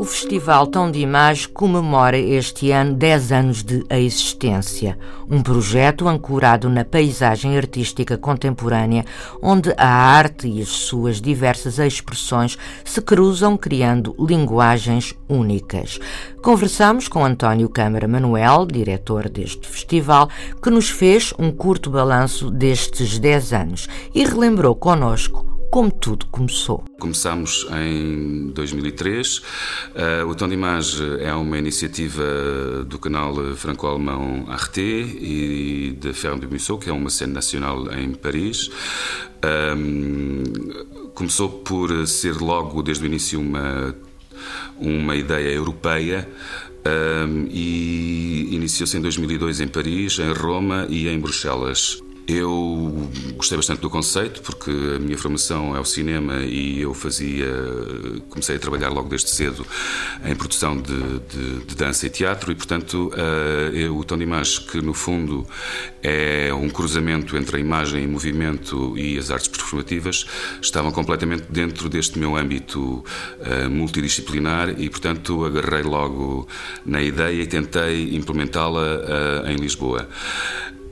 O Festival Tom de Imagem comemora este ano 10 anos de existência. Um projeto ancorado na paisagem artística contemporânea, onde a arte e as suas diversas expressões se cruzam, criando linguagens únicas. Conversamos com António Câmara Manuel, diretor deste festival, que nos fez um curto balanço destes 10 anos e relembrou connosco como tudo começou. Começamos em 2003. Uh, eh, o Tom de Image é uma iniciativa do canal franco-alemão Arte e de Ferme de Mussot, que é uma cena nacional em Paris. Um, começou por ser logo desde o início uma, uma ideia europeia. Um, e iniciou-se em 2002 em Paris, em Roma e em Bruxelas. Eu gostei bastante do conceito porque a minha formação é o cinema e eu fazia, comecei a trabalhar logo desde cedo em produção de, de, de dança e teatro e, portanto, uh, eu, o tom de imagem que no fundo é um cruzamento entre a imagem e movimento e as artes performativas, estavam completamente dentro deste meu âmbito uh, multidisciplinar e, portanto, agarrei logo na ideia e tentei implementá-la uh, em Lisboa.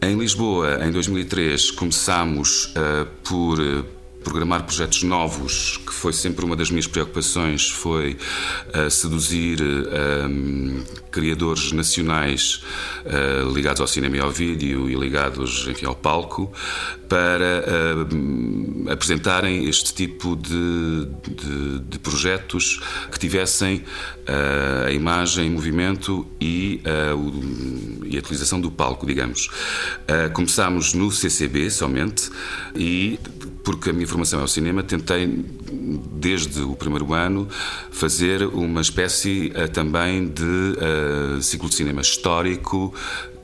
Em Lisboa, em 2003, começámos uh, por uh, programar projetos novos, que foi sempre uma das minhas preocupações, foi uh, seduzir um, criadores nacionais uh, ligados ao cinema e ao vídeo e ligados enfim, ao palco para uh, apresentarem este tipo de, de, de projetos que tivessem a imagem em movimento e, o, e, a utilização do palco, digamos. começámos no CCB somente e porque a minha formação é o cinema, tentei, desde o primeiro ano, fazer uma espécie uh, também de uh, ciclo de cinema histórico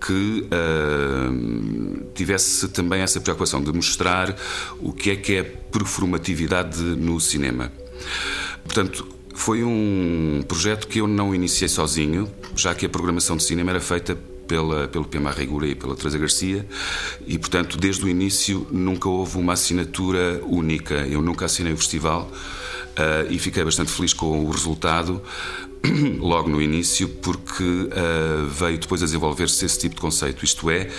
que uh, tivesse também essa preocupação de mostrar o que é que é performatividade no cinema. Portanto, foi um projeto que eu não iniciei sozinho, já que a programação de cinema era feita pela, pelo Pema Regura e pela Teresa Garcia e, portanto, desde o início nunca houve uma assinatura única. Eu nunca assinei o festival uh, e fiquei bastante feliz com o resultado logo no início, porque uh, veio depois a desenvolver-se esse tipo de conceito. Isto é,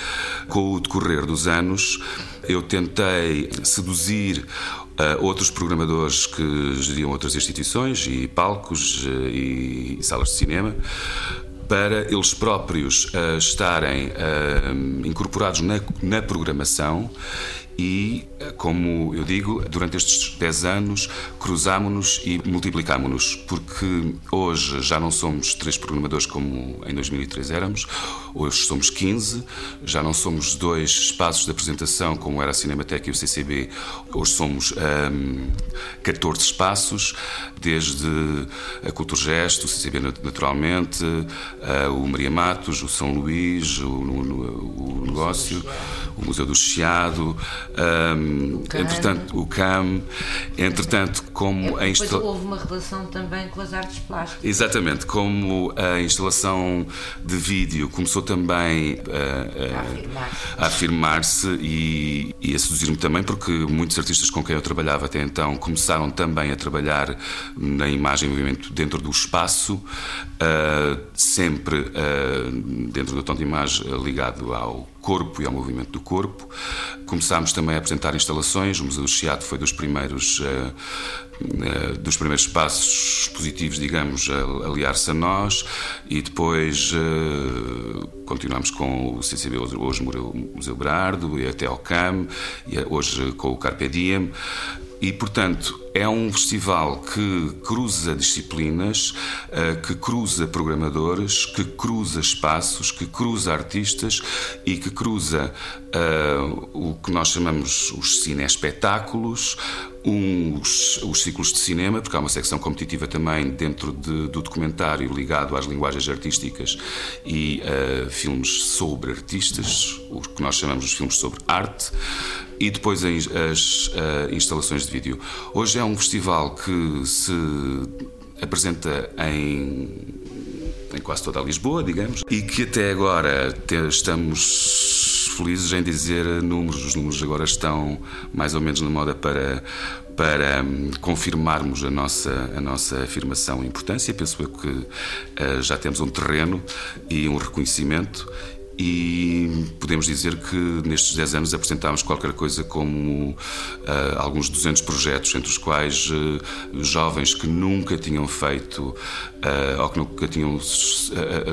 com o decorrer dos anos, eu tentei seduzir Uh, outros programadores que geriam outras instituições e palcos uh, e, salas de cinema para eles próprios uh, estarem uh, incorporados na, na programação e, como eu digo, durante estes 10 anos cruzámonos e multiplicámonos, porque hoje já não somos três programadores como em 2003 éramos, hoje somos 15, já não somos dois espaços de apresentação como era a Cinemateca e o CCB, hoje somos um, 14 espaços, desde a Culturgesto, o CCB naturalmente, uh, o Maria Matos, o São Luís, o, o, o Negócio, o Museu do Chiado, um, entretanto, o CAM, entretanto, como é, a instalação. houve uma relação também com as artes plásticas. Exatamente, como a instalação de vídeo começou também a, a, a afirmar-se e, e, a seduzir-me também, porque muitos artistas com quem eu trabalhava até então começaram também a trabalhar na imagem e movimento dentro do espaço, uh, sempre uh, dentro do tom de imagem ligado ao corpo e ao movimento do corpo. Começámos também a apresentar instalações, o Museu do Chiado foi dos primeiros, uh, uh, dos primeiros passos positivos, digamos, a aliar-se a nós e depois uh, continuamos com o CCB, hoje o Museu Berardo e até ao CAM, e hoje com o Carpe Diem. E, portanto, é um festival que cruza disciplinas, eh, que cruza programadores, que cruza espaços, que cruza artistas e que cruza uh, o que nós chamamos os cine-espetáculos, uns, os ciclos de cinema, porque há uma secção competitiva também dentro de, do documentário ligado às linguagens artísticas e uh, filmes sobre artistas, o que nós chamamos de filmes sobre arte, e depois as, as uh, instalações de vídeo. Hoje é um festival que se apresenta em em quase toda a Lisboa, digamos, e que até agora estamos felizes em dizer números. Os números agora estão mais ou menos na moda para, para hum, confirmarmos a nossa, a nossa afirmação e importância. Penso eu que uh, já temos um terreno e um reconhecimento e podemos dizer que nestes 10 anos apresentámos qualquer coisa como uh, alguns 200 projetos, entre os quais uh, jovens que nunca tinham feito uh, ou que nunca, tinham,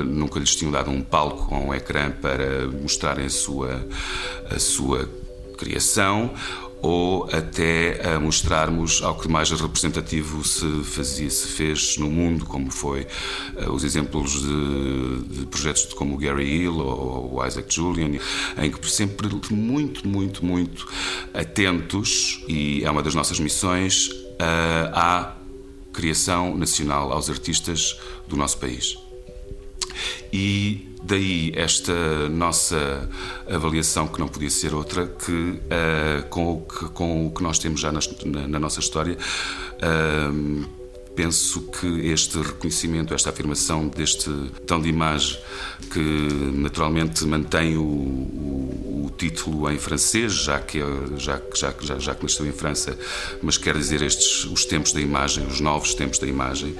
nunca lhes tinham dado um palco ou um ecrã para mostrarem a sua, a sua criação ou até a mostrarmos algo que mais representativo se fazia, se fez no mundo, como foi uh, os exemplos de, de, projetos como o Gary Hill ou, o Isaac Julian, em que sempre muito, muito, muito atentos, e é uma das nossas missões, uh, à criação nacional, aos artistas do nosso país. E Daí esta nossa avaliação, que não podia ser outra, que uh, com, o que, com o que nós temos já na, na nossa história, uh, penso que este reconhecimento, esta afirmação deste tão de imagem, que naturalmente mantém o, o, o título em francês, já que, já, já, já, já que nasceu em França, mas quer dizer estes os tempos da imagem, os novos tempos da imagem,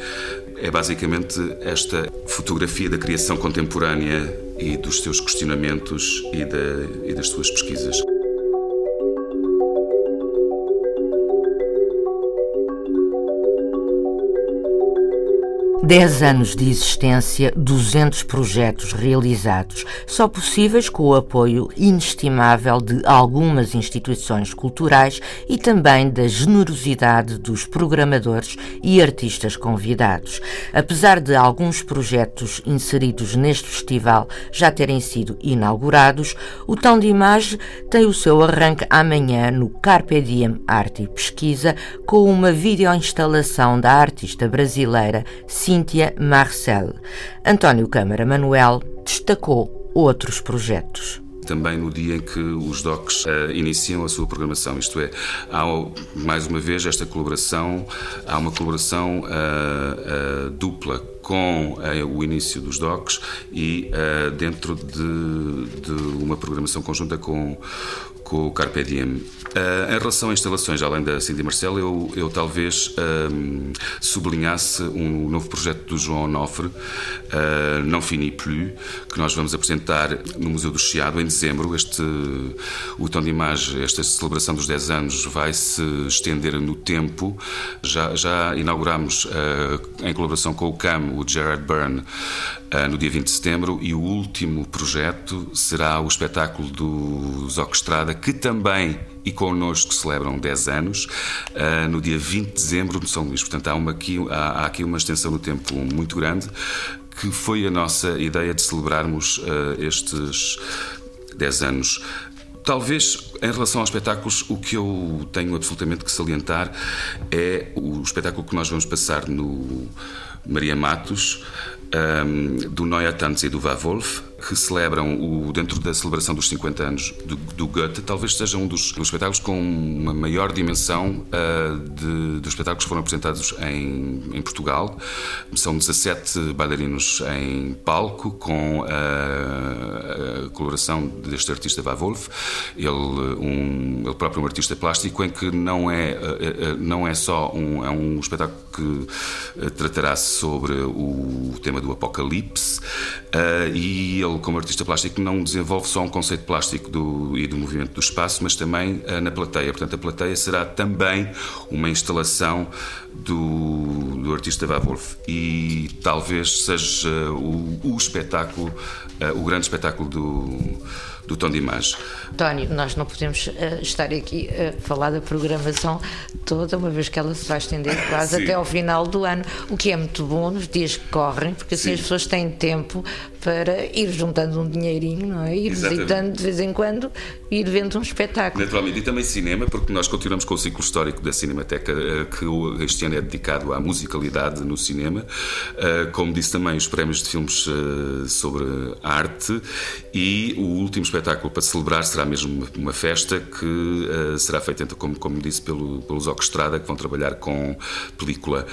é basicamente esta fotografia da criação contemporânea e dos seus questionamentos e, da, e das suas pesquisas. Dez anos de existência, 200 projetos realizados, só possíveis com o apoio inestimável de algumas instituições culturais e também da generosidade dos programadores e artistas convidados. Apesar de alguns projetos inseridos neste festival já terem sido inaugurados, o Tão de Imagem tem o seu arranque amanhã no Carpe Diem Arte e Pesquisa com uma videoinstalação da artista brasileira Cíntia Marcel. António Câmara Manuel destacou outros projetos também no dia em que os DOCs uh, iniciam a sua programação. Isto é, há mais uma vez esta colaboração, há uma colaboração uh, uh, dupla com o início dos DOCs e dentro de, de, uma programação conjunta com, com o Carpe Diem. Uh, em relação a instalações, além da Cindy Marcel, eu, eu talvez um, sublinhasse um novo projeto do João Onofre, uh, Não Fini Plus, que nós vamos apresentar no Museu do Chiado em dezembro. Este, o tom de imagem, esta celebração dos 10 anos, vai se estender no tempo. Já, já inauguramos, uh, em colaboração com o CAM, o Gerard Byrne, no dia 20 de setembro, e o último projeto será o espetáculo dos Que também e connosco celebram 10 anos, uh, no dia 20 de dezembro no São Luís. Portanto, há, uma, aqui, há, há aqui uma extensão no tempo muito grande, que foi a nossa ideia de celebrarmos uh, estes 10 anos. Talvez em relação aos espetáculos, o que eu tenho absolutamente que salientar é o espetáculo que nós vamos passar no Maria Matos, um, do Neue Tanz e do Vavolf, que celebram, o, dentro da celebração dos 50 anos do, do Goethe, talvez seja um dos, dos espetáculos com uma maior dimensão uh, de, dos espetáculos que foram apresentados em, em Portugal. São 17 bailarinos em palco, com a, a coloração deste artista Vavolf. Ele, um, ele próprio é um artista plástico, em que não é, uh, não é só um, é um espetáculo que tratará sobre o tema do apocalipse e ele ele, como artista plástico, não desenvolve só um conceito plástico do, e do movimento do espaço, mas também uh, na plateia. Portanto, a plateia será também uma instalação do, do artista Vavolf. E talvez seja o, o espetáculo, uh, o grande espetáculo do, do tom de imagem. António, nós não podemos uh, estar aqui a falar da programação toda, uma vez que ela se vai estender quase até ao final do ano, o que é muito bom nos dias que correm, porque assim Sim. as pessoas têm tempo para ir juntando um dinheirinho, não é? Ir Exatamente. visitando de vez em quando, ir vendo um espetáculo. Naturalmente, e também cinema, porque nós continuamos com o ciclo histórico da Cinemateca, eh, que este ano é dedicado à musicalidade no cinema. Eh, como disse também, os prémios de filmes eh, sobre arte e o último espetáculo para celebrar será mesmo uma festa que será feita, então, como, como disse, pelo, pelos Orquestrada, que vão trabalhar com película,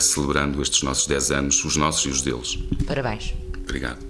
celebrando estes nossos 10 anos, os nossos e os deles. Parabéns. Obrigado.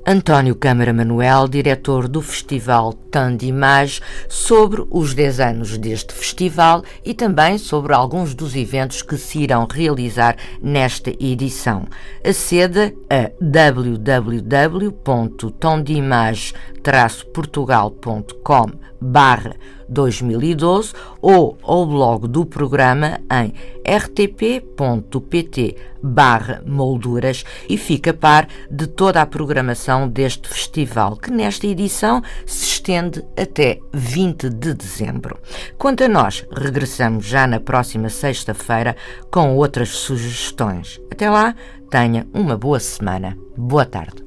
António Câmara Manuel, diretor do Festival Tandimage, sobre os 10 anos deste festival e também sobre alguns dos eventos que se irão realizar nesta edição. Aceda a www.tondimage-portugal.com barra 2012 ou ao blog do programa em rtp.pt barra molduras e fica a par de toda a programação deste festival, que nesta edição se estende até 20 de dezembro. Quanto a nós, regressamos já na próxima sexta-feira com outras sugestões. Até lá, tenha uma boa semana. Boa tarde.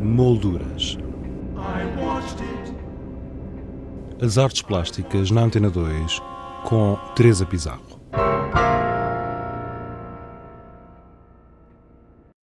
Molduras. As artes plásticas na Antena 2 com Teresa Pizarro.